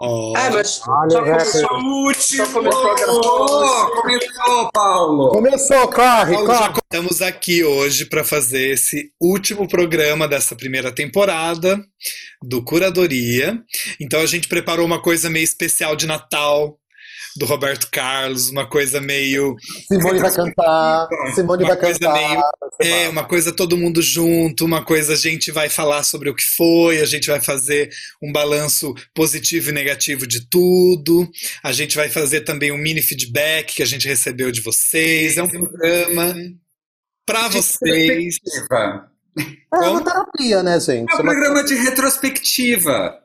Oh. É, mas Olha o começou, rapper. só começou a gravar. Começou, Paulo! Começou, corre, Paulo, já corre. estamos aqui hoje para fazer esse último programa dessa primeira temporada do Curadoria. Então a gente preparou uma coisa meio especial de Natal do Roberto Carlos, uma coisa meio Simone vai cantar. Simone vai cantar. meio- É, uma coisa todo mundo junto, uma coisa a gente vai falar sobre o que foi, a gente vai fazer um balanço positivo e negativo de tudo, a gente vai fazer também um mini feedback que a gente recebeu de vocês. É um programa para vocês. Retrospectiva. É uma terapia, né, gente? É um programa de retrospectiva.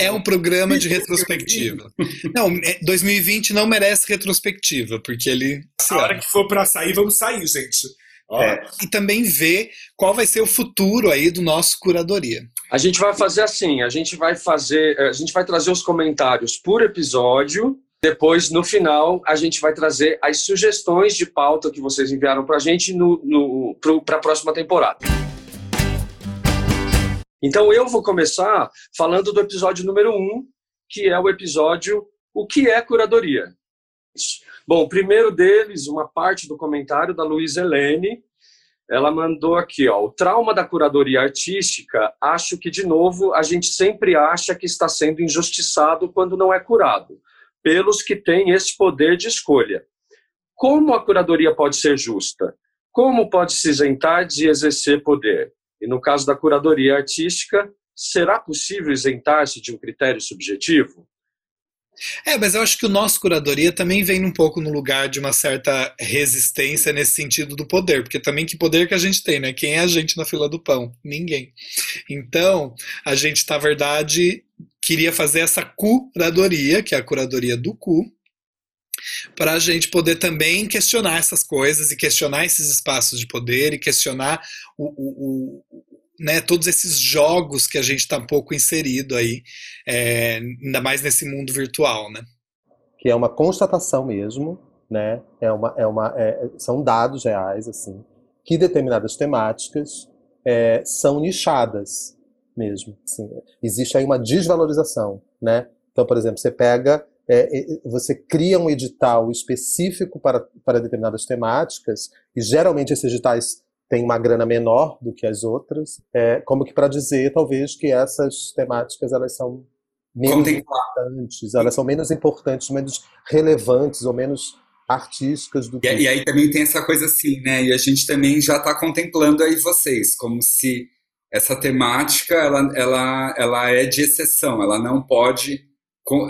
É um programa de retrospectiva. Não, é- 2020 não merece retrospectiva, porque ele. A hora que for pra sair, vamos sair, gente. É. E também ver qual vai ser o futuro aí do nosso curadoria. A gente vai fazer assim, a gente vai fazer, a gente vai trazer os comentários por episódio. Depois, no final, a gente vai trazer as sugestões de pauta que vocês enviaram pra gente no, no, para a próxima temporada. Então, eu vou começar falando do episódio número um, que é o episódio O que é curadoria? Bom, o primeiro deles, uma parte do comentário da Luísa Helene, ela mandou aqui, ó, o trauma da curadoria artística, acho que, de novo, a gente sempre acha que está sendo injustiçado quando não é curado, pelos que têm esse poder de escolha. Como a curadoria pode ser justa? Como pode se isentar de exercer poder? E no caso da curadoria artística, será possível isentar-se de um critério subjetivo? É, mas eu acho que o nosso curadoria também vem um pouco no lugar de uma certa resistência nesse sentido do poder, porque também que poder que a gente tem, né? Quem é a gente na fila do pão? Ninguém. Então, a gente, na verdade, queria fazer essa curadoria, que é a curadoria do cu, para a gente poder também questionar essas coisas e questionar esses espaços de poder e questionar o, o, o né, todos esses jogos que a gente está um pouco inserido aí, é, ainda mais nesse mundo virtual, né? que é uma constatação mesmo, né? É uma, é uma, é- são dados reais, assim, que determinadas temáticas é, são nichadas mesmo. assim. existe aí uma desvalorização, né? Então, por exemplo, você pega, é, você cria um edital específico para, para determinadas temáticas e geralmente esses editais têm uma grana menor do que as outras, é, como que para dizer, talvez, que essas temáticas elas são menos importantes, elas são menos importantes, menos relevantes ou menos artísticas do que. E, e aí também tem essa coisa assim, né? E a gente também já está contemplando aí vocês, como se essa temática ela, ela, ela é de exceção, ela não pode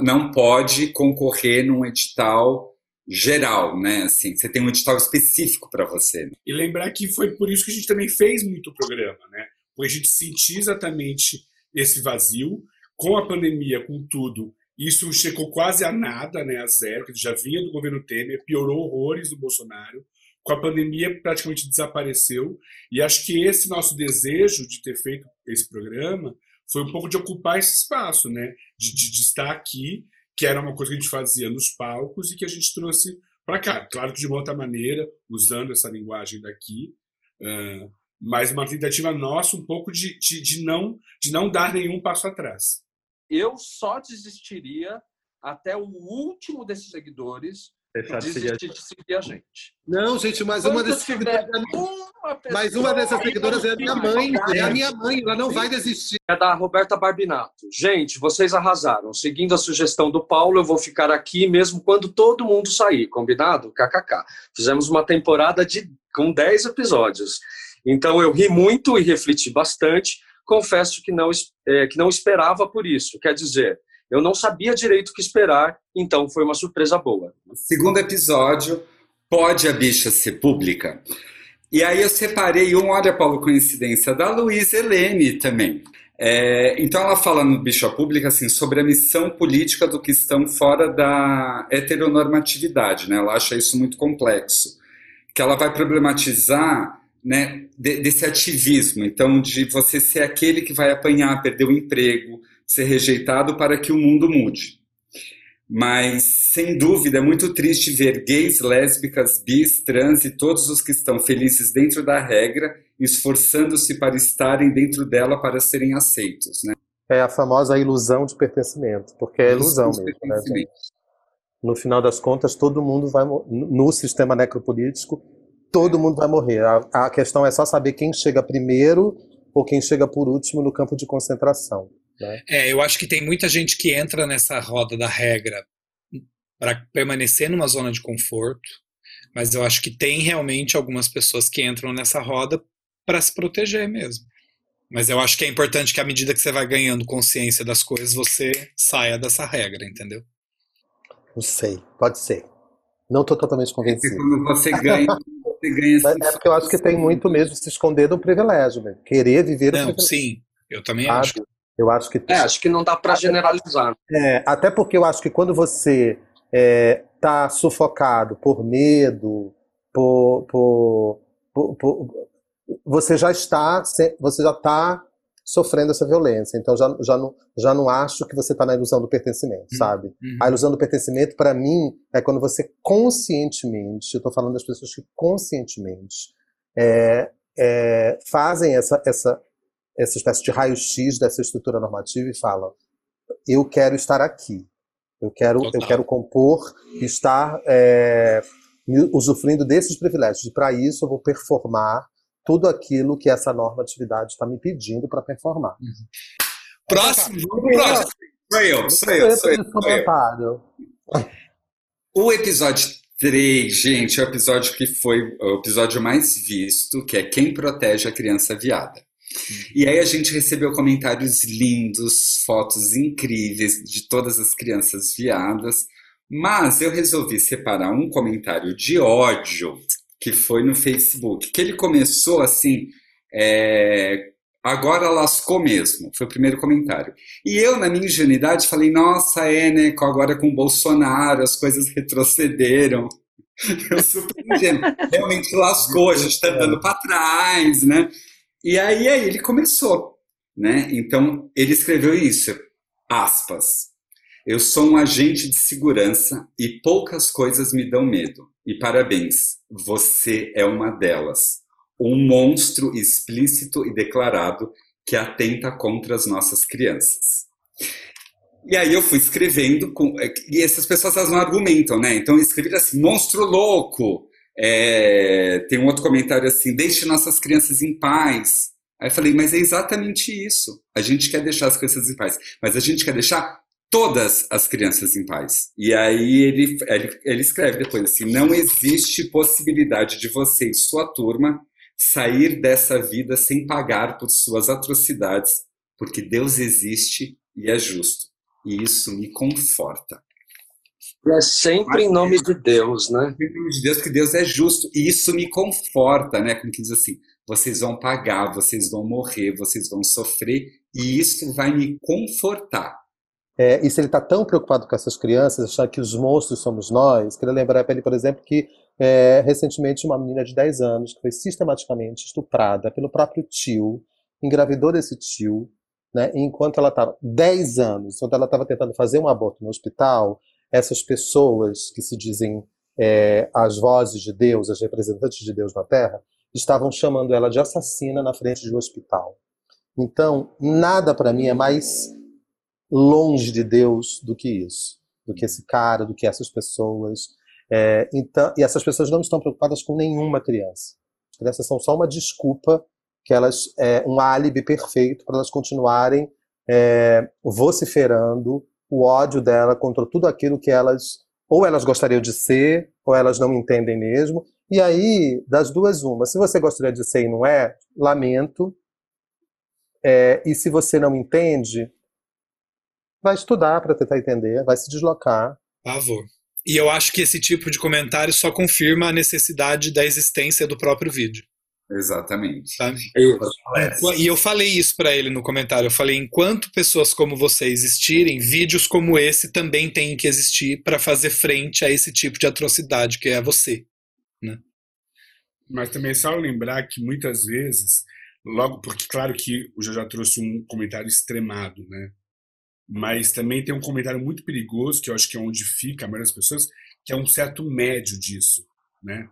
não pode concorrer num edital geral, né? Assim, você tem um edital específico para você. E lembrar que foi por isso que a gente também fez muito programa, né? Porque a gente sentiu exatamente esse vazio. Com a pandemia, com tudo, isso chegou quase a nada, né? A zero, que já vinha do governo Temer, piorou horrores do Bolsonaro. Com a pandemia, praticamente desapareceu. E acho que esse nosso desejo de ter feito esse programa foi um pouco de ocupar esse espaço, né? De, de, de estar aqui, que era uma coisa que a gente fazia nos palcos e que a gente trouxe para cá. Claro que de uma outra maneira, usando essa linguagem daqui, ah, mas uma tentativa nossa um pouco de, de, de não, de não dar nenhum passo atrás. Eu só desistiria até o último desses seguidores Deixar de seguir a desistir de seguir a gente. Não, gente, mas uma dessas tiver seguidoras, uma pessoa mas uma dessas seguidoras é a minha mãe, é a minha mãe, ela não vai desistir. é da Roberta Barbinato. Gente, vocês arrasaram. Seguindo a sugestão do Paulo, eu vou ficar aqui mesmo quando todo mundo sair, combinado? KKK. Fizemos uma temporada de com 10 episódios. Então eu ri muito e refleti bastante. Confesso que não, é, que não esperava por isso. Quer dizer, eu não sabia direito o que esperar, então foi uma surpresa boa. Segundo episódio, pode a bicha ser pública? E aí eu separei um, olha, Paulo, coincidência, da Luísa Helene também. É, então ela fala no Bicha Pública assim, sobre a missão política do que estão fora da heteronormatividade. Né? Ela acha isso muito complexo. Que ela vai problematizar né, de- desse ativismo, então de você ser aquele que vai apanhar, perder o emprego, ser rejeitado para que o mundo mude. Mas, sem dúvida, é muito triste ver gays, lésbicas, bis, trans e todos os que estão felizes dentro da regra, esforçando-se para estarem dentro dela para serem aceitos. Né? é a famosa ilusão de pertencimento, porque é ilusão mesmo, né, gente? No final das contas, todo mundo vai no sistema necropolítico, todo mundo vai morrer. A, a questão é só saber quem chega primeiro ou quem chega por último no campo de concentração. Né? É, eu acho que tem muita gente que entra nessa roda da regra para permanecer numa zona de conforto, mas eu acho que tem realmente algumas pessoas que entram nessa roda para se proteger mesmo. Mas eu acho que é importante que à medida que você vai ganhando consciência das coisas, você saia dessa regra, entendeu? Não sei, pode ser. Não estou totalmente Porque convencido. quando você ganha, você ganha Mas é porque eu acho que tem muito mesmo se esconder do privilégio, né? Querer viver o Não, privilégio. sim, eu também sabe? acho. Eu acho que É, acho que não dá para generalizar. É, até porque eu acho que quando você está sufocado por medo, por, por- por- por- você já está você já está sofrendo essa violência. Então já, já, não, já não acho que você está na ilusão do pertencimento, Hum. sabe? Uhum. A ilusão do pertencimento, para mim, é quando você conscientemente, eu estou falando das pessoas que conscientemente é, é, fazem essa, essa, essa espécie de raio-x dessa estrutura normativa e falam: eu quero estar aqui, eu quero, eu Total. quero compor, estar é, usufruindo desses privilégios. E para isso eu vou performar tudo aquilo que essa normatividade está me pedindo para performar. Próximo, vamos pro próximo. Sou eu, sou eu, sou eu, sou eu. O episódio 3, gente, é o episódio que foi o episódio mais visto, que é Quem Protege a Criança Viada. E aí a gente recebeu comentários lindos, fotos incríveis de todas as crianças viadas, mas eu resolvi separar um comentário de ódio que foi no Facebook, que ele começou assim, é, agora lascou mesmo, foi o primeiro comentário. E eu, na minha ingenuidade, falei, nossa, é, né, agora com o Bolsonaro as coisas retrocederam. Eu super. Realmente lascou, a gente está dando para trás, né? E aí, aí ele começou, né? Então, ele escreveu isso, aspas. Eu sou um agente de segurança e poucas coisas me dão medo. E parabéns, você é uma delas. Um monstro explícito e declarado que atenta contra as nossas crianças. E aí eu fui escrevendo, com, e essas pessoas elas não argumentam, né? Então eu escrevi assim, monstro louco. É, tem um outro comentário assim, deixe nossas crianças em paz. Aí eu falei, mas é exatamente isso. A gente quer deixar as crianças em paz, mas a gente quer deixar todas as crianças em paz. E aí ele, ele, ele escreve depois assim, não existe possibilidade de você e sua turma sair dessa vida sem pagar por suas atrocidades, porque Deus existe e é justo. E isso me conforta. É sempre em nome de Deus, né? Em nome de Deus, que Deus é justo. E isso me conforta, né? Como que diz assim, vocês vão pagar, vocês vão morrer, vocês vão sofrer, e isso vai me confortar. É, e se ele está tão preocupado com essas crianças, achar que os monstros somos nós, queria lembrar para ele, por exemplo, que é, recentemente uma menina de 10 anos que foi sistematicamente estuprada pelo próprio tio, engravidou desse tio, né, e enquanto ela estava 10 anos, quando ela estava tentando fazer um aborto no hospital, essas pessoas que se dizem é, as vozes de Deus, as representantes de Deus na Terra, estavam chamando ela de assassina na frente de um hospital. Então, nada para mim é mais longe de Deus do que isso, do que esse cara, do que essas pessoas. É, então, e essas pessoas não estão preocupadas com nenhuma criança. As crianças são só uma desculpa, que elas é um álibi perfeito para elas continuarem é, vociferando o ódio dela contra tudo aquilo que elas ou elas gostariam de ser, ou elas não entendem mesmo. E aí, das duas, uma. Se você gostaria de ser e não é, lamento. É, e se você não entende, vai estudar para tentar entender, vai se deslocar. Favor. E eu acho que esse tipo de comentário só confirma a necessidade da existência do próprio vídeo. Exatamente. Sabe? Isso. E eu falei isso para ele no comentário. Eu falei: enquanto pessoas como você existirem, vídeos como esse também têm que existir para fazer frente a esse tipo de atrocidade que é você. Né? Mas também é só lembrar que muitas vezes, logo, porque claro que o já trouxe um comentário extremado, né? Mas também tem um comentário muito perigoso, que eu acho que é onde fica a maioria das pessoas, que é um certo médio disso, né?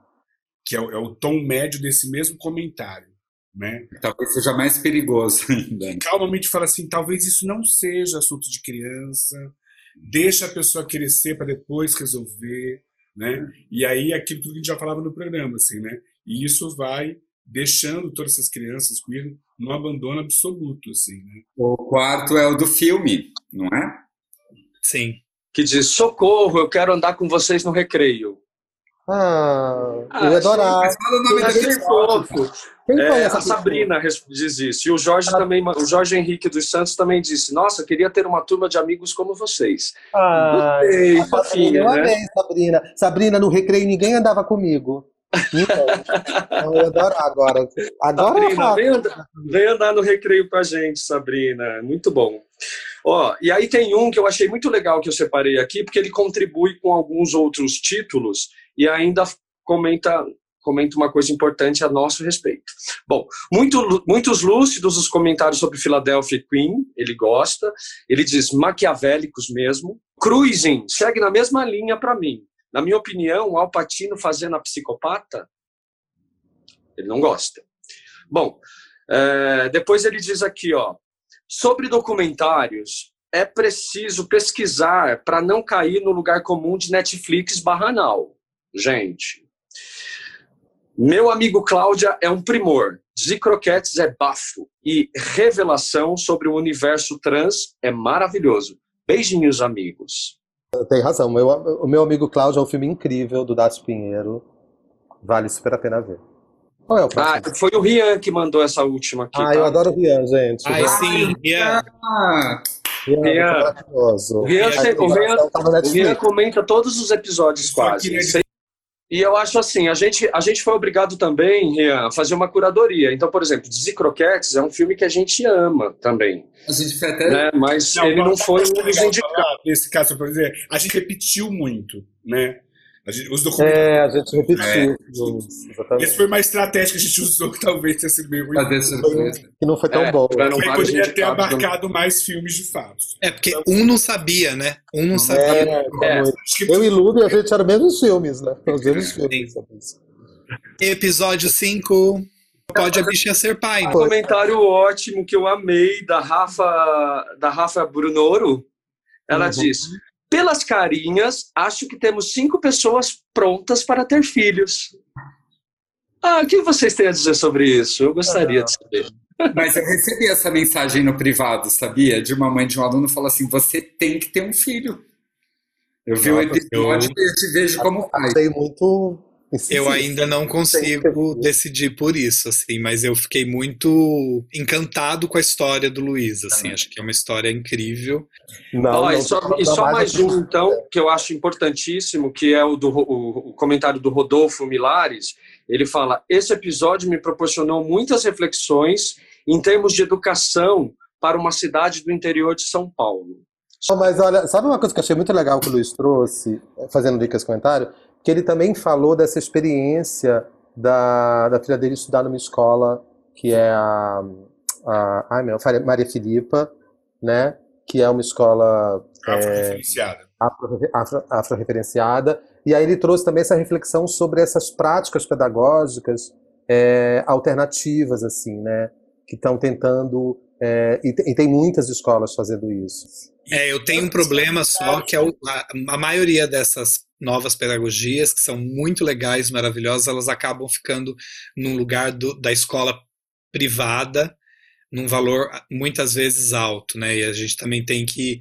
Que é o, é o tom médio desse mesmo comentário. né? Talvez seja mais perigoso ainda. Calmamente fala assim, talvez isso não seja assunto de criança, deixa a pessoa crescer para depois resolver, né? E aí aquilo tudo que a gente já falava no programa, assim, né? E isso vai deixando todas essas crianças queer no abandono absoluto, assim, né? O quarto é o do filme, não é? Sim. Que diz: socorro, eu quero andar com vocês no recreio. Ah, Ah, eu ia adorar. Mas fala o nome Eu da achei pessoa. fofo. Quem É, a Sabrina diz isso. E o Jorge também, o Jorge Henrique dos Santos também disse: Nossa, queria ter uma turma de amigos como vocês. Ai, Ei, Sabrina, fofinha, eu né? amei, Sabrina. Sabrina, no recreio ninguém andava comigo. Então, eu ia adorar agora. Agora Sabrina, vem, andar, vem andar no recreio com a gente, Sabrina. Muito bom. Ó, e aí tem um que eu achei muito legal que eu separei aqui, porque ele contribui com alguns outros títulos e ainda comenta comenta uma coisa importante a nosso respeito. Bom, muito, muitos lúcidos os comentários sobre Philadelphia Queen, ele gosta, ele diz maquiavélicos mesmo. Cruising segue na mesma linha para mim. Na minha opinião, o Al Pacino fazendo a psicopata, ele não gosta. Bom, é, depois ele diz aqui, ó, sobre documentários, é preciso pesquisar para não cair no lugar comum de Netflix barranal. Gente, meu amigo Cláudia é um primor. Zicroquetes é bafo. E revelação sobre o universo trans é maravilhoso. Beijinhos, amigos. Tem razão. Meu, o meu amigo Cláudio é um filme incrível do Dácio Pinheiro. Vale super a pena ver. Qual é o Ah, próximo? foi o Rian que mandou essa última aqui. Ah, tá? eu adoro o Rian, gente. Ai, sim, Ian. Ah, Rian, Rian. é maravilhoso. Rian, Rian- Rian Netflix. comenta todos os episódios Só quase. E eu acho assim, a gente, a gente foi obrigado também, Rian, a fazer uma curadoria. Então, por exemplo, Zicroquetes é um filme que a gente ama também, a gente foi até. né? Mas ele não foi um dos indicados. Nesse caso, por exemplo, a gente repetiu muito, né? A gente- os documentários. É, a gente repetiu. É. Esse foi uma estratégia que a gente usou, que talvez tenha sido meio ruim. Que não foi tão É, bom. tiveram Porque poderia ter abarcado mais filmes de fato. É, porque um não sabia, né? Um não sabia. É, É. Eu e Lube, a gente era os mesmos filmes, né? Os mesmos filmes. Episódio 5. Pode a bicha ser pai. Um comentário ótimo que eu amei da Rafa, da Rafa Brunoro. Ela Uhum. diz: pelas carinhas, acho que temos cinco pessoas prontas para ter filhos. Ah, o que vocês têm a dizer sobre isso? Eu gostaria de saber. Mas eu recebi essa mensagem no privado, sabia? De uma mãe de um aluno falou assim: você tem que ter um filho. Eu vi o episódio e eu te vejo como pai. Achei muito. Eu ainda não consigo decidir por isso, assim, mas eu fiquei muito encantado com a história do Luiz, assim, acho que é uma história incrível. Não, não, e só, não, e não, só mais um, então, que eu acho importantíssimo, que é o, do, o, o comentário do Rodolfo Milares. Ele fala: Esse episódio me proporcionou muitas reflexões em termos de educação para uma cidade do interior de São Paulo. Mas olha, sabe uma coisa que eu achei muito legal que o Luiz trouxe, fazendo dica esse comentário? Que ele também falou dessa experiência da, da filha dele estudar numa escola que é a, a ai meu, Maria Filipa, né? Que é uma escola Afro-referenciada. afro- afro- afro-referenciada. E aí ele trouxe também essa reflexão sobre essas práticas pedagógicas é, alternativas, assim, né? Que estão tentando. é, e, te- e tem muitas escolas fazendo isso. É, eu tenho um problema só, que é a, a maioria dessas novas pedagogias, que são muito legais, maravilhosas, elas acabam ficando num lugar do- da escola privada, num valor muitas vezes alto, né? E a gente também tem que,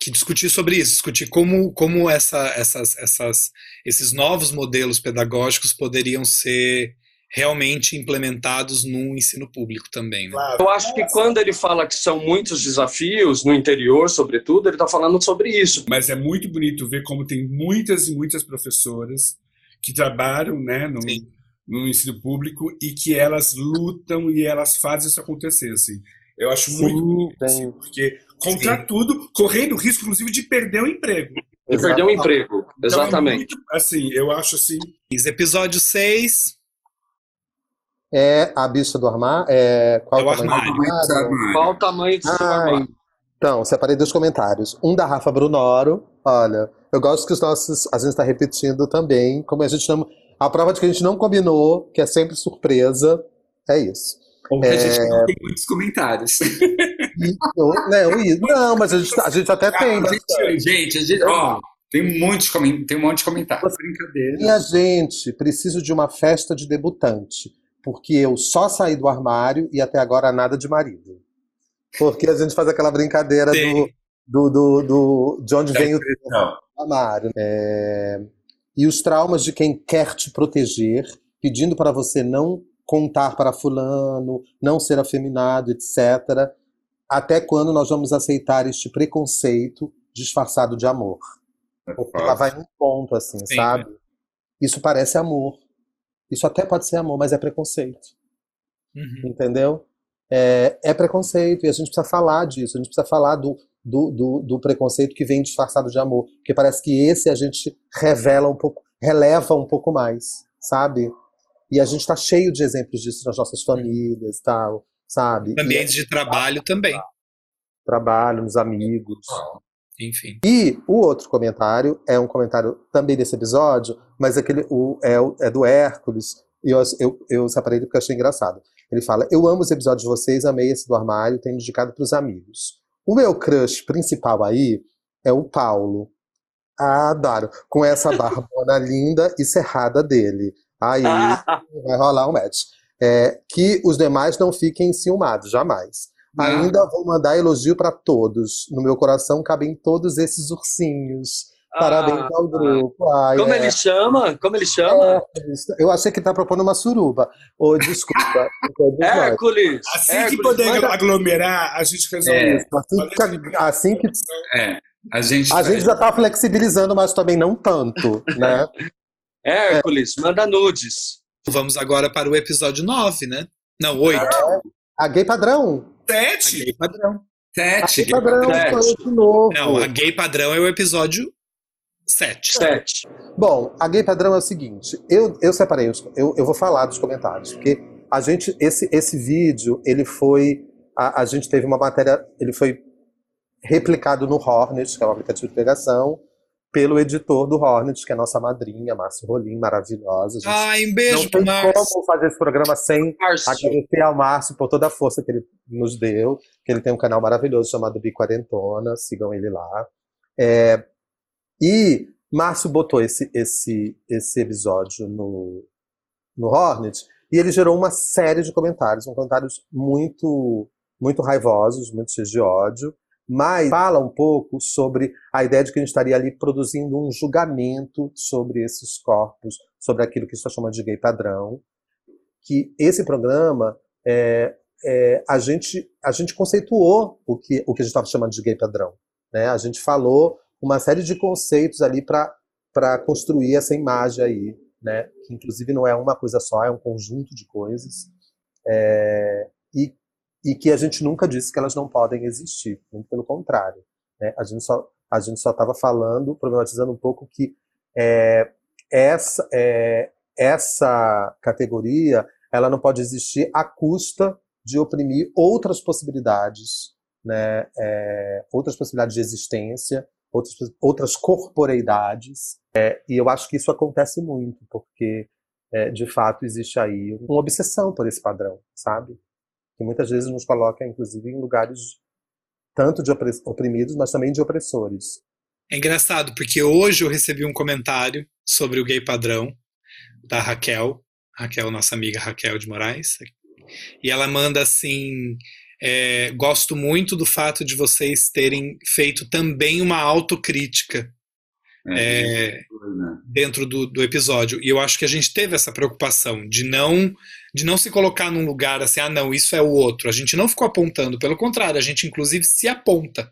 que discutir sobre isso, discutir como, como essa, essas, essas, esses novos modelos pedagógicos poderiam ser realmente implementados no ensino público também, né? Claro. Eu acho que quando ele fala que são muitos desafios, no interior, sobretudo, ele está falando sobre isso. Mas é muito bonito ver como tem muitas e muitas professoras que trabalham né, no, Sim. no ensino público e que elas lutam e elas fazem isso acontecer. Assim. Eu acho muito Sim, bonito, tem. assim, porque contra tudo, correndo o risco, inclusive, de perder o emprego. De perder um emprego. Então, é Exatamente. muito, assim, eu acho assim. Episódio 6, É a bicha do armário? É, qual É o tamanho do armário. Qual o tamanho do seu Ai, armário? então, separei dois comentários. Um da Rafa Brunoro. Olha, eu gosto que os nossos. A gente está repetindo também. Como a gente não. A prova de que a gente não combinou, que é sempre surpresa, é isso. Ou que a gente não tem muitos comentários. E, eu- não, e- não, mas a gente, a gente até tem. A gente, gente, a gente, ó, tem, muitos, tem um monte de comentários. Brincadeira. Minha gente, preciso de uma festa de debutante, porque eu só saí do armário e até agora nada de marido. Porque a gente faz aquela brincadeira do, do, do, do- de onde vem o armário. É, E os traumas de quem quer te proteger, pedindo para você não contar para fulano, não ser afeminado, etc. Até quando nós vamos aceitar este preconceito disfarçado de amor? Porque ela vai num ponto, assim, Sim. sabe? Isso parece amor. Isso até pode ser amor, mas é preconceito. Uhum. Entendeu? É, é preconceito e a gente precisa falar disso. A gente precisa falar do, do, do, do preconceito que vem disfarçado de amor. Porque parece que esse a gente revela um pouco, releva um pouco mais, sabe? E a gente está cheio de exemplos disso nas nossas famílias, tal, sabe? E Ambientes de trabalho também, trabalho, nos amigos. Enfim. E o outro comentário é um comentário também desse episódio, mas aquele, o, é, o- é do Hércules, e eu, eu, eu separei ele porque eu achei engraçado. Ele fala: Eu amo os episódios de vocês, amei esse do armário, tenho indicado para os amigos. O meu crush principal aí é o Paulo. Ah, adoro. Com essa barbona linda e cerrada dele. Aí vai rolar um match. É, que os demais não fiquem enciumados, jamais. Ainda vou mandar elogio para todos. No meu coração cabem todos esses ursinhos. Parabéns Ah, ao grupo. Ai, Como é. ele chama? Como ele chama? Eu achei que ele tá propondo uma suruba. Ô, desculpa. Hércules. Assim que Hércules, poder manda- aglomerar, a gente resolve É. isso. Assim que, assim que É, a gente, a gente já tá flexibilizando, mas também não tanto, né? Hércules, manda nudes. Vamos agora para o episódio 9, né? Não, 8. A gay padrão. Sete. gay padrão. sete. Gay padrão, Sete. foi de novo. Não, a gay padrão é o episódio 7. Sete. Bom, a gay padrão é o seguinte, eu, eu separei, os, eu, eu vou falar dos comentários, porque a gente, esse, esse vídeo, ele foi, a, a gente teve uma matéria, ele foi replicado no Hornet, que é um aplicativo de pegação, pelo editor do Hornet, que é a nossa madrinha, Márcio Rolim, maravilhosa. Gente Ai, um não beijo tem pro Márcio. como fazer esse programa sem Márcio. agradecer ao Márcio por toda a força que ele nos deu, que ele tem um canal maravilhoso chamado Biquarentona, sigam ele lá. É, e Márcio botou esse, esse, esse episódio no, no Hornet e ele gerou uma série de comentários, são comentários muito, muito raivosos, muito cheios de ódio, mas fala um pouco sobre a ideia de que a gente estaria ali produzindo um julgamento sobre esses corpos, sobre aquilo que está chamando de gay padrão, que esse programa é, é, a gente a gente conceituou o que o que a gente estava chamando de gay padrão, né? A gente falou uma série de conceitos ali para para construir essa imagem aí, né? Que inclusive não é uma coisa só, é um conjunto de coisas é, e e que a gente nunca disse que elas não podem existir, muito pelo contrário, né? A gente só a gente só estava falando, problematizando um pouco que é, essa é, essa categoria ela não pode existir à custa de oprimir outras possibilidades, né, é, outras possibilidades de existência, outras, outras corporeidades. É, e eu acho que isso acontece muito, porque é, de fato existe aí uma obsessão por esse padrão, sabe? Que muitas vezes nos coloca, inclusive, em lugares tanto de oprimidos, mas também de opressores. É engraçado, porque hoje eu recebi um comentário sobre o gay padrão da Raquel, Raquel, nossa amiga Raquel de Moraes, e ela manda assim: é, gosto muito do fato de vocês terem feito também uma autocrítica é, né? dentro do, do episódio. E eu acho que a gente teve essa preocupação de não de não se colocar num lugar assim, ah, não, isso é o outro. A gente não ficou apontando, pelo contrário, a gente inclusive se aponta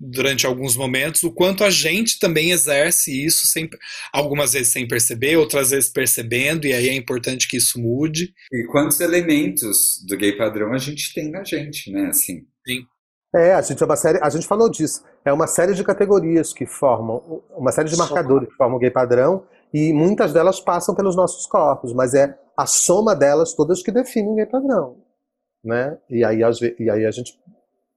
durante alguns momentos o quanto a gente também exerce isso sem, algumas vezes sem perceber, outras vezes percebendo, e aí é importante que isso mude. E quantos elementos do gay padrão a gente tem na gente, né? Assim, É, a gente é uma série, a gente falou disso. É uma série de categorias que formam, uma série de Só. marcadores que formam o gay padrão, e muitas delas passam pelos nossos corpos, mas é a soma delas todas que definem o gay padrão, né? E aí, e aí a gente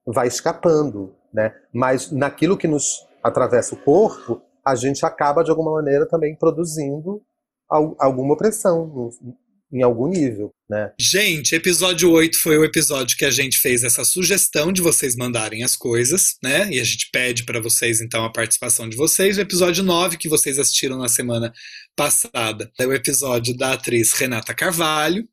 vai escapando, né? Mas naquilo que nos atravessa o corpo, a gente acaba de alguma maneira também produzindo al- alguma opressão em algum nível, né? Gente, episódio 8 foi o episódio que a gente fez essa sugestão de vocês mandarem as coisas, né? E a gente pede para vocês então a participação de vocês. O episódio 9 que vocês assistiram na semana passada é o episódio da atriz Renata Carvalho,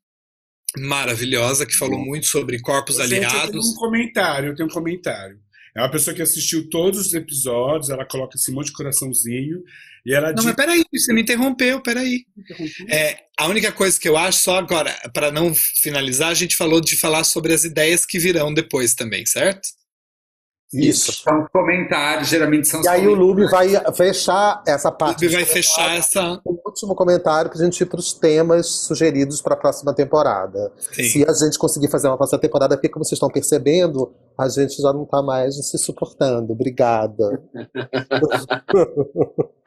maravilhosa, que falou muito sobre corpos Gente, eu tenho aliados. um comentário, eu tenho um comentário. É uma pessoa que assistiu todos os episódios, ela coloca esse monte de coraçãozinho e ela Não, diz. mas peraí, você me interrompeu, peraí. É, a única coisa que eu acho, só agora, para não finalizar, a gente falou de falar sobre as ideias que virão depois também, certo? Isso. São os comentários, geralmente são os E aí o. Lube vai fechar essa parte. Ele vai de fechar essa. Último comentário para a gente ir para os temas sugeridos para a próxima temporada. Sim. Se a gente conseguir fazer uma próxima temporada, porque como vocês estão percebendo, a gente já não está mais se suportando. Obrigada.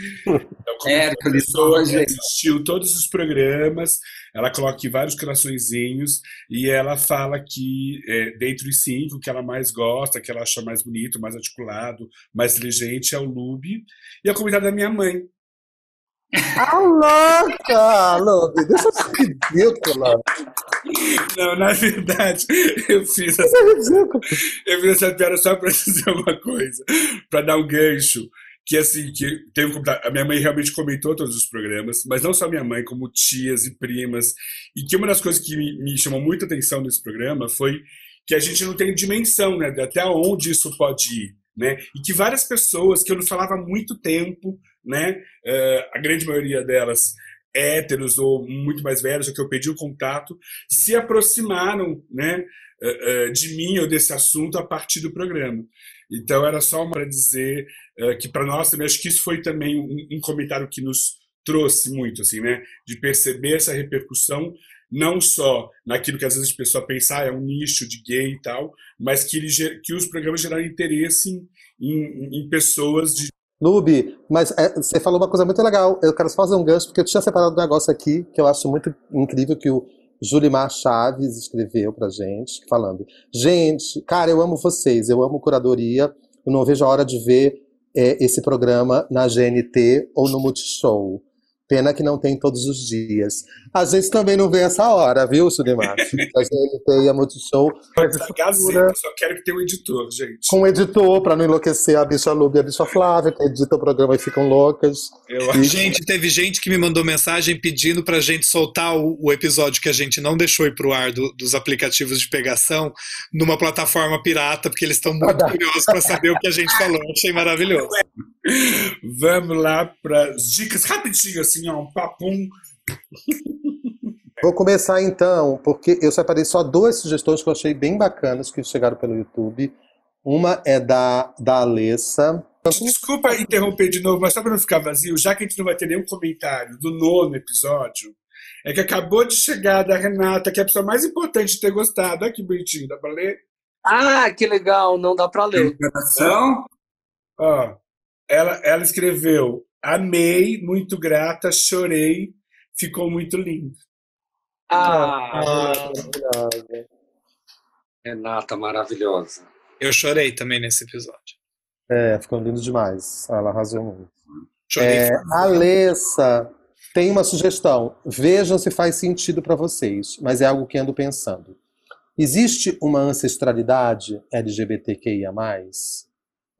Então, como Hércules, a pessoa hoje. que assistiu todos os programas, ela coloca aqui vários coraçõezinhos e ela fala que é, dentre os cinco que ela mais gosta, que ela acha mais bonito, mais articulado, mais inteligente é o Lube. E é o comentário da minha mãe. Ah, louca! Lube, deixa eu ser ridícula. Não, na verdade, eu fiz essa, é eu fiz essa piada só para dizer uma coisa, para dar um gancho. Que assim, que tem um a minha mãe realmente comentou todos os programas, mas não só minha mãe, como tias e primas. E que uma das coisas que me, me chamou muita atenção nesse programa foi que a gente não tem dimensão, né, de até onde isso pode ir, né? E que várias pessoas que eu não falava há muito tempo, né, eh, a grande maioria delas héteros ou muito mais velhos, ou que eu pedi o contato, se aproximaram, né, eh, eh, de mim ou desse assunto a partir do programa. Então era só para dizer que para nós também acho que isso foi também um, comentário que nos trouxe muito, assim, né, de perceber essa repercussão não só naquilo que às vezes a pessoa pensa ah, é um nicho de gay e tal, mas que, ele, que os programas geraram interesse em, em, em pessoas de Lube, mas é, você falou uma coisa muito legal. Eu quero fazer um gancho, porque eu tinha separado um negócio aqui que eu acho muito incrível que o Julimar Chaves escreveu pra gente, falando: Gente, cara, eu amo vocês, eu amo curadoria, eu não vejo a hora de ver é, esse programa na GNT ou no Multishow. Pena que não tem todos os dias. A gente também não vê essa hora, viu, Julimar? A GNT e a Multishow. Mas isso Gazeta, só quero que tenha um editor, gente. com o editor, pra não enlouquecer a bicha Lube e a bicha Flávia, que edita o programa e ficam loucas. Eu acho Gente, teve gente que me mandou mensagem pedindo pra gente soltar o, o episódio que a gente não deixou ir pro ar do- dos aplicativos de pegação numa plataforma pirata, porque eles estão muito curiosos pra saber o que a gente falou. Achei maravilhoso. Vamos lá para as dicas rapidinho, assim, ó, um papum. Vou começar então, porque eu separei só duas sugestões que eu achei bem bacanas que chegaram pelo YouTube. Uma é da, da Alessa. Desculpa interromper de novo, mas só para não ficar vazio, já que a gente não vai ter nenhum comentário do nono episódio, é que acabou de chegar da Renata, que é a pessoa mais importante de ter gostado. Olha que bonitinho, dá para ler? Ah, que legal, não dá para ler. Ó, ela, ela escreveu: Amei, muito grata, chorei, ficou muito lindo. Ah, maravilhosa. Renata maravilhosa. Eu chorei também nesse episódio. É, ficou lindo demais. Ela arrasou muito. Chorei. É, Alessa tem uma sugestão. Vejam se faz sentido para vocês, mas é algo que ando pensando. Existe uma ancestralidade LGBTQIA+,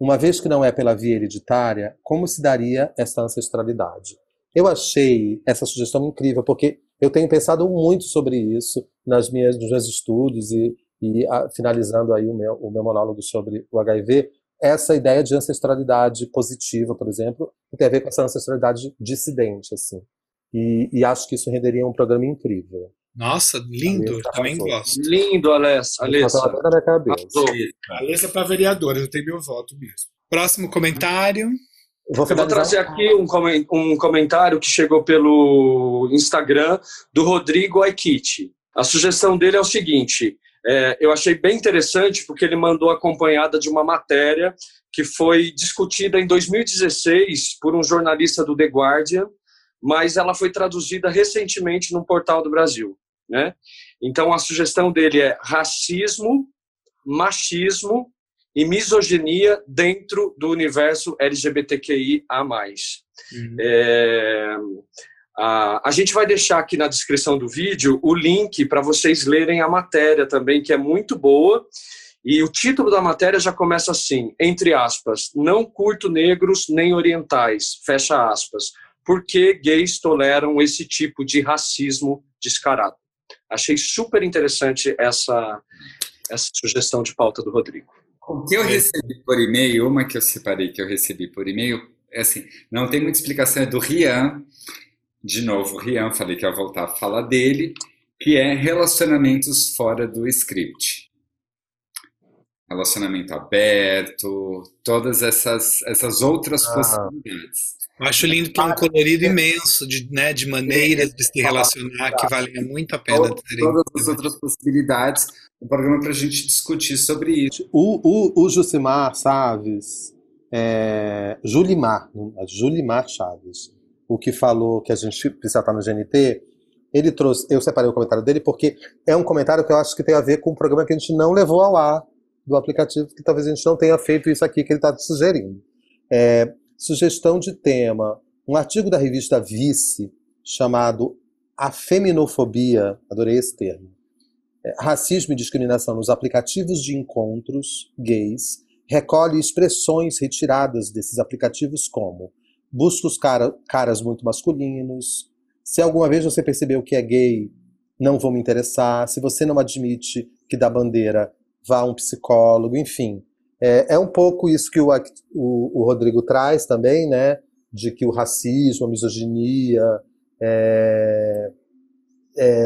uma vez que não é pela via hereditária, como se daria essa ancestralidade? Eu achei essa sugestão incrível, porque eu tenho pensado muito sobre isso nas minhas, nos meus estudos e, e ah, finalizando aí o meu, o meu monólogo sobre o HIV, essa ideia de ancestralidade positiva, por exemplo, que tem a ver com essa ancestralidade dissidente, assim. E, e acho que isso renderia um programa incrível. Nossa, lindo. Alessa Também arrasou. gosto. Lindo, Alessa. Alessa. Na cabeça. Alessa para vereadora, já tem meu voto mesmo. Próximo comentário. Vou Eu vou trazer aqui um, um comentário que chegou pelo Instagram do Rodrigo Aikiti. A sugestão dele é o seguinte: é, eu achei bem interessante porque ele mandou acompanhada de uma matéria que foi discutida em 2016 por um jornalista do The Guardian, mas ela foi traduzida recentemente no Portal do Brasil. Né? Então a sugestão dele é racismo, machismo e misoginia dentro do universo LGBTQIA+. Uhum. É, Ah, a gente vai deixar aqui na descrição do vídeo o link para vocês lerem a matéria também, que é muito boa. E o título da matéria já começa assim, entre aspas, não curto negros nem orientais, fecha aspas. Por que gays toleram esse tipo de racismo descarado? Achei super interessante essa, essa sugestão de pauta do Rodrigo. O que eu recebi por e-mail, uma que eu separei que eu recebi por e-mail, é assim, não tem muita explicação, é do Rian, de novo, Rian, falei que ia voltar a falar dele, que é relacionamentos fora do script. Relacionamento aberto, todas essas, essas outras Ah. possibilidades. Eu acho lindo que é um colorido imenso de, né, de maneiras de se relacionar que valem muito a pena Todas terem. todas as outras possibilidades, um programa para a gente discutir sobre isso. O, o, o Jucimar Chaves, é, Julimar, é Julimar Chaves, o que falou que a gente precisa estar no GNT, ele trouxe, eu separei o comentário dele porque é um comentário que eu acho que tem a ver com um programa que a gente não levou ao ar do aplicativo, que talvez a gente não tenha feito isso aqui que ele está sugerindo. É, sugestão de tema, um artigo da revista Vice chamado A Feminofobia, adorei esse termo, é, racismo e discriminação nos aplicativos de encontros gays, recolhe expressões retiradas desses aplicativos como busca os cara, caras muito masculinos, se alguma vez você percebeu que é gay, não vou me interessar, se você não admite que dá bandeira, vá a um psicólogo, enfim. É, é um pouco isso que o, o, o Rodrigo traz também, né? De que o racismo, a misoginia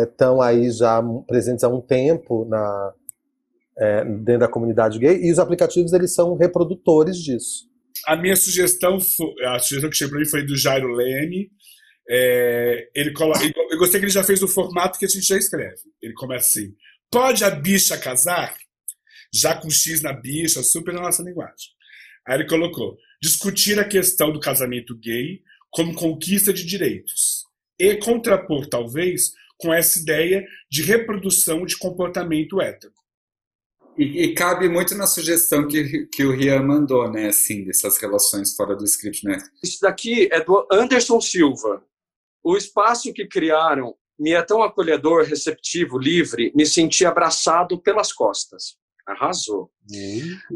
estão aí já presentes há um tempo na, é, dentro da comunidade gay, e os aplicativos eles são reprodutores disso. A minha sugestão, a sugestão que chegou para mim foi do Jairo Leme. É, ele colo- ele- eu gostei que ele já fez o formato que a gente já escreve. Ele começa assim: pode a bicha casar? Já com X na bicha, super na nossa linguagem. Aí ele colocou: discutir a questão do casamento gay como conquista de direitos e contrapor, talvez, com essa ideia de reprodução de comportamento hétero. E, e cabe muito na sugestão que, que o Rian mandou, né? Assim, dessas relações fora do script, né? Isso daqui é do Anderson Silva. O espaço que criaram me é tão acolhedor, receptivo, livre, me senti abraçado pelas costas. Arrasou.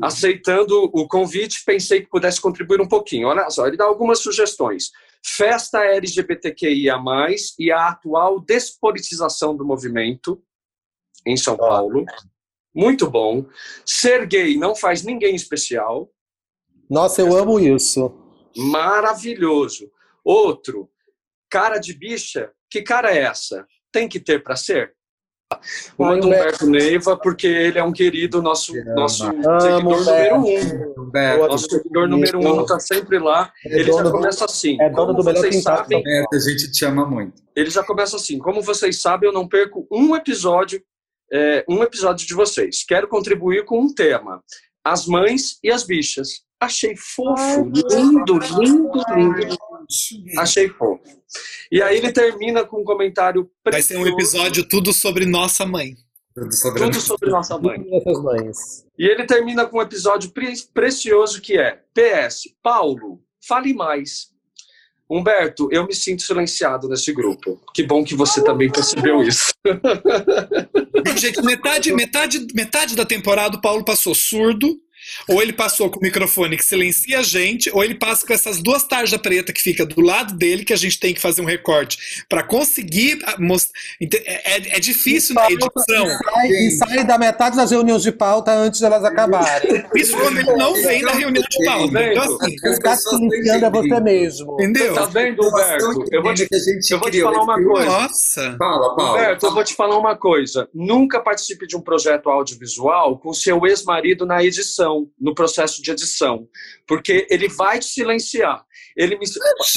Aceitando o convite, pensei que pudesse contribuir um pouquinho. Olha só, ele dá algumas sugestões. Festa LGBTQIA+, e a atual despolitização do movimento em São Paulo. Muito bom. Ser gay não faz ninguém especial. Nossa, eu amo isso. Maravilhoso. Outro, cara de bicha. Que cara é essa? Tem que ter para ser? Uma Ai, Humberto. Humberto Neiva, porque ele é um querido, nosso, nosso Amo, seguidor número Humberto. um. Humberto, Nosso seguidor número um está sempre lá. É Ele já dono do- começa assim. é dono como do melhor vocês de sabem, Humberto, a gente te ama muito. ele já começa assim. Como vocês sabem, eu não perco um episódio, é, um episódio de vocês. Quero contribuir com um tema: as mães e as bichas. Achei fofo, lindo, lindo, lindo. Achei fofo. E aí ele termina com um comentário Vai ser um episódio tudo sobre nossa mãe. Tudo sobre tudo sobre nossa mãe. Mães. E ele termina com um episódio pre- precioso que é PS, Paulo, fale mais. Humberto, eu me sinto silenciado nesse grupo. Que bom que você também percebeu isso. Gente, metade, metade, metade da temporada o Paulo passou surdo, ou ele passou com o microfone que silencia a gente, ou ele passa com essas duas tarjas pretas que fica do lado dele, que a gente tem que fazer um recorte para conseguir mostrar. É, é- é difícil na edição. Sai, e sai da metade das reuniões de pauta antes de elas acabarem. Isso quando ele não vem na reunião de pauta. Então, assim, está silenciando é você mesmo. entendeu? Tá vendo, Humberto? Eu vou te, a eu vou te falar uma coisa. Nossa. Fala, Paulo. Humberto, eu vou te falar uma coisa. Nunca participe de um projeto audiovisual com seu ex-marido na edição, no processo de edição. Porque ele vai te silenciar. Ele me.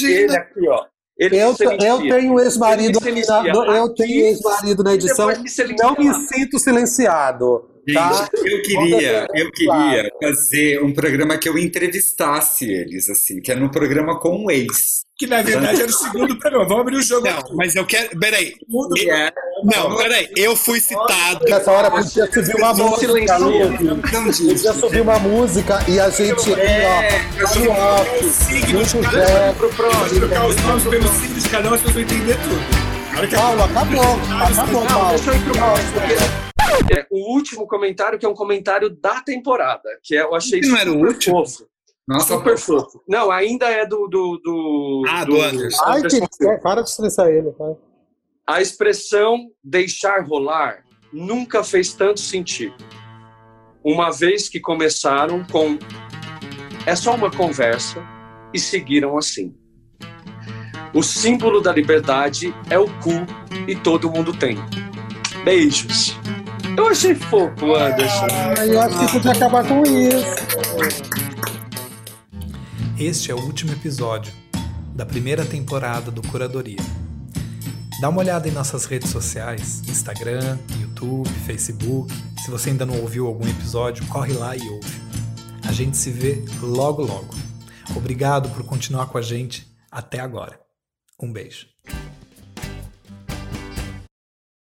Ele aqui, ó. Ele Eu, eu tenho um ex-marido na- silencia eu tenho ex-marido na edição. me Não me sinto silenciado. Tá? Gente, eu queria, eu queria fazer um programa que eu entrevistasse eles, assim, que é no programa com o ex. Que na verdade era o segundo programa. Vamos abrir o jogo. Não, mas eu quero. Peraí. Mundo É, Não, peraí. Eu fui citado. Nessa hora podia subir uma Não música, então, Podia subir uma música e a gente É, aqui, ó, sou no off, signo de muito cada. Pro próximo. trocar os nomes pelo signo de cada um, as pessoas entender tudo. Paulo, acabou. Acabou, Paulo. deixa eu ir pro próximo. É, o último comentário, que é um comentário da temporada, que é, eu achei não era o último? fofo. Nossa, Super fofo. Não, ainda é do. do, do Ah, do Anderson. Ai, que para de estressar ele. vai. A expressão deixar rolar nunca fez tanto sentido. Uma vez que começaram com é só uma conversa e seguiram assim. O símbolo da liberdade é o cu e todo mundo tem. Beijos. Eu achei fofo, Anderson. Ai, eu acho que podia acabar com isso. Este é o último episódio da primeira temporada do Curadoria. Dá uma olhada em nossas redes sociais, Instagram, YouTube, Facebook. Se você ainda não ouviu algum episódio, corre lá e ouve. A gente se vê logo logo. Obrigado por continuar com a gente até agora. Um beijo.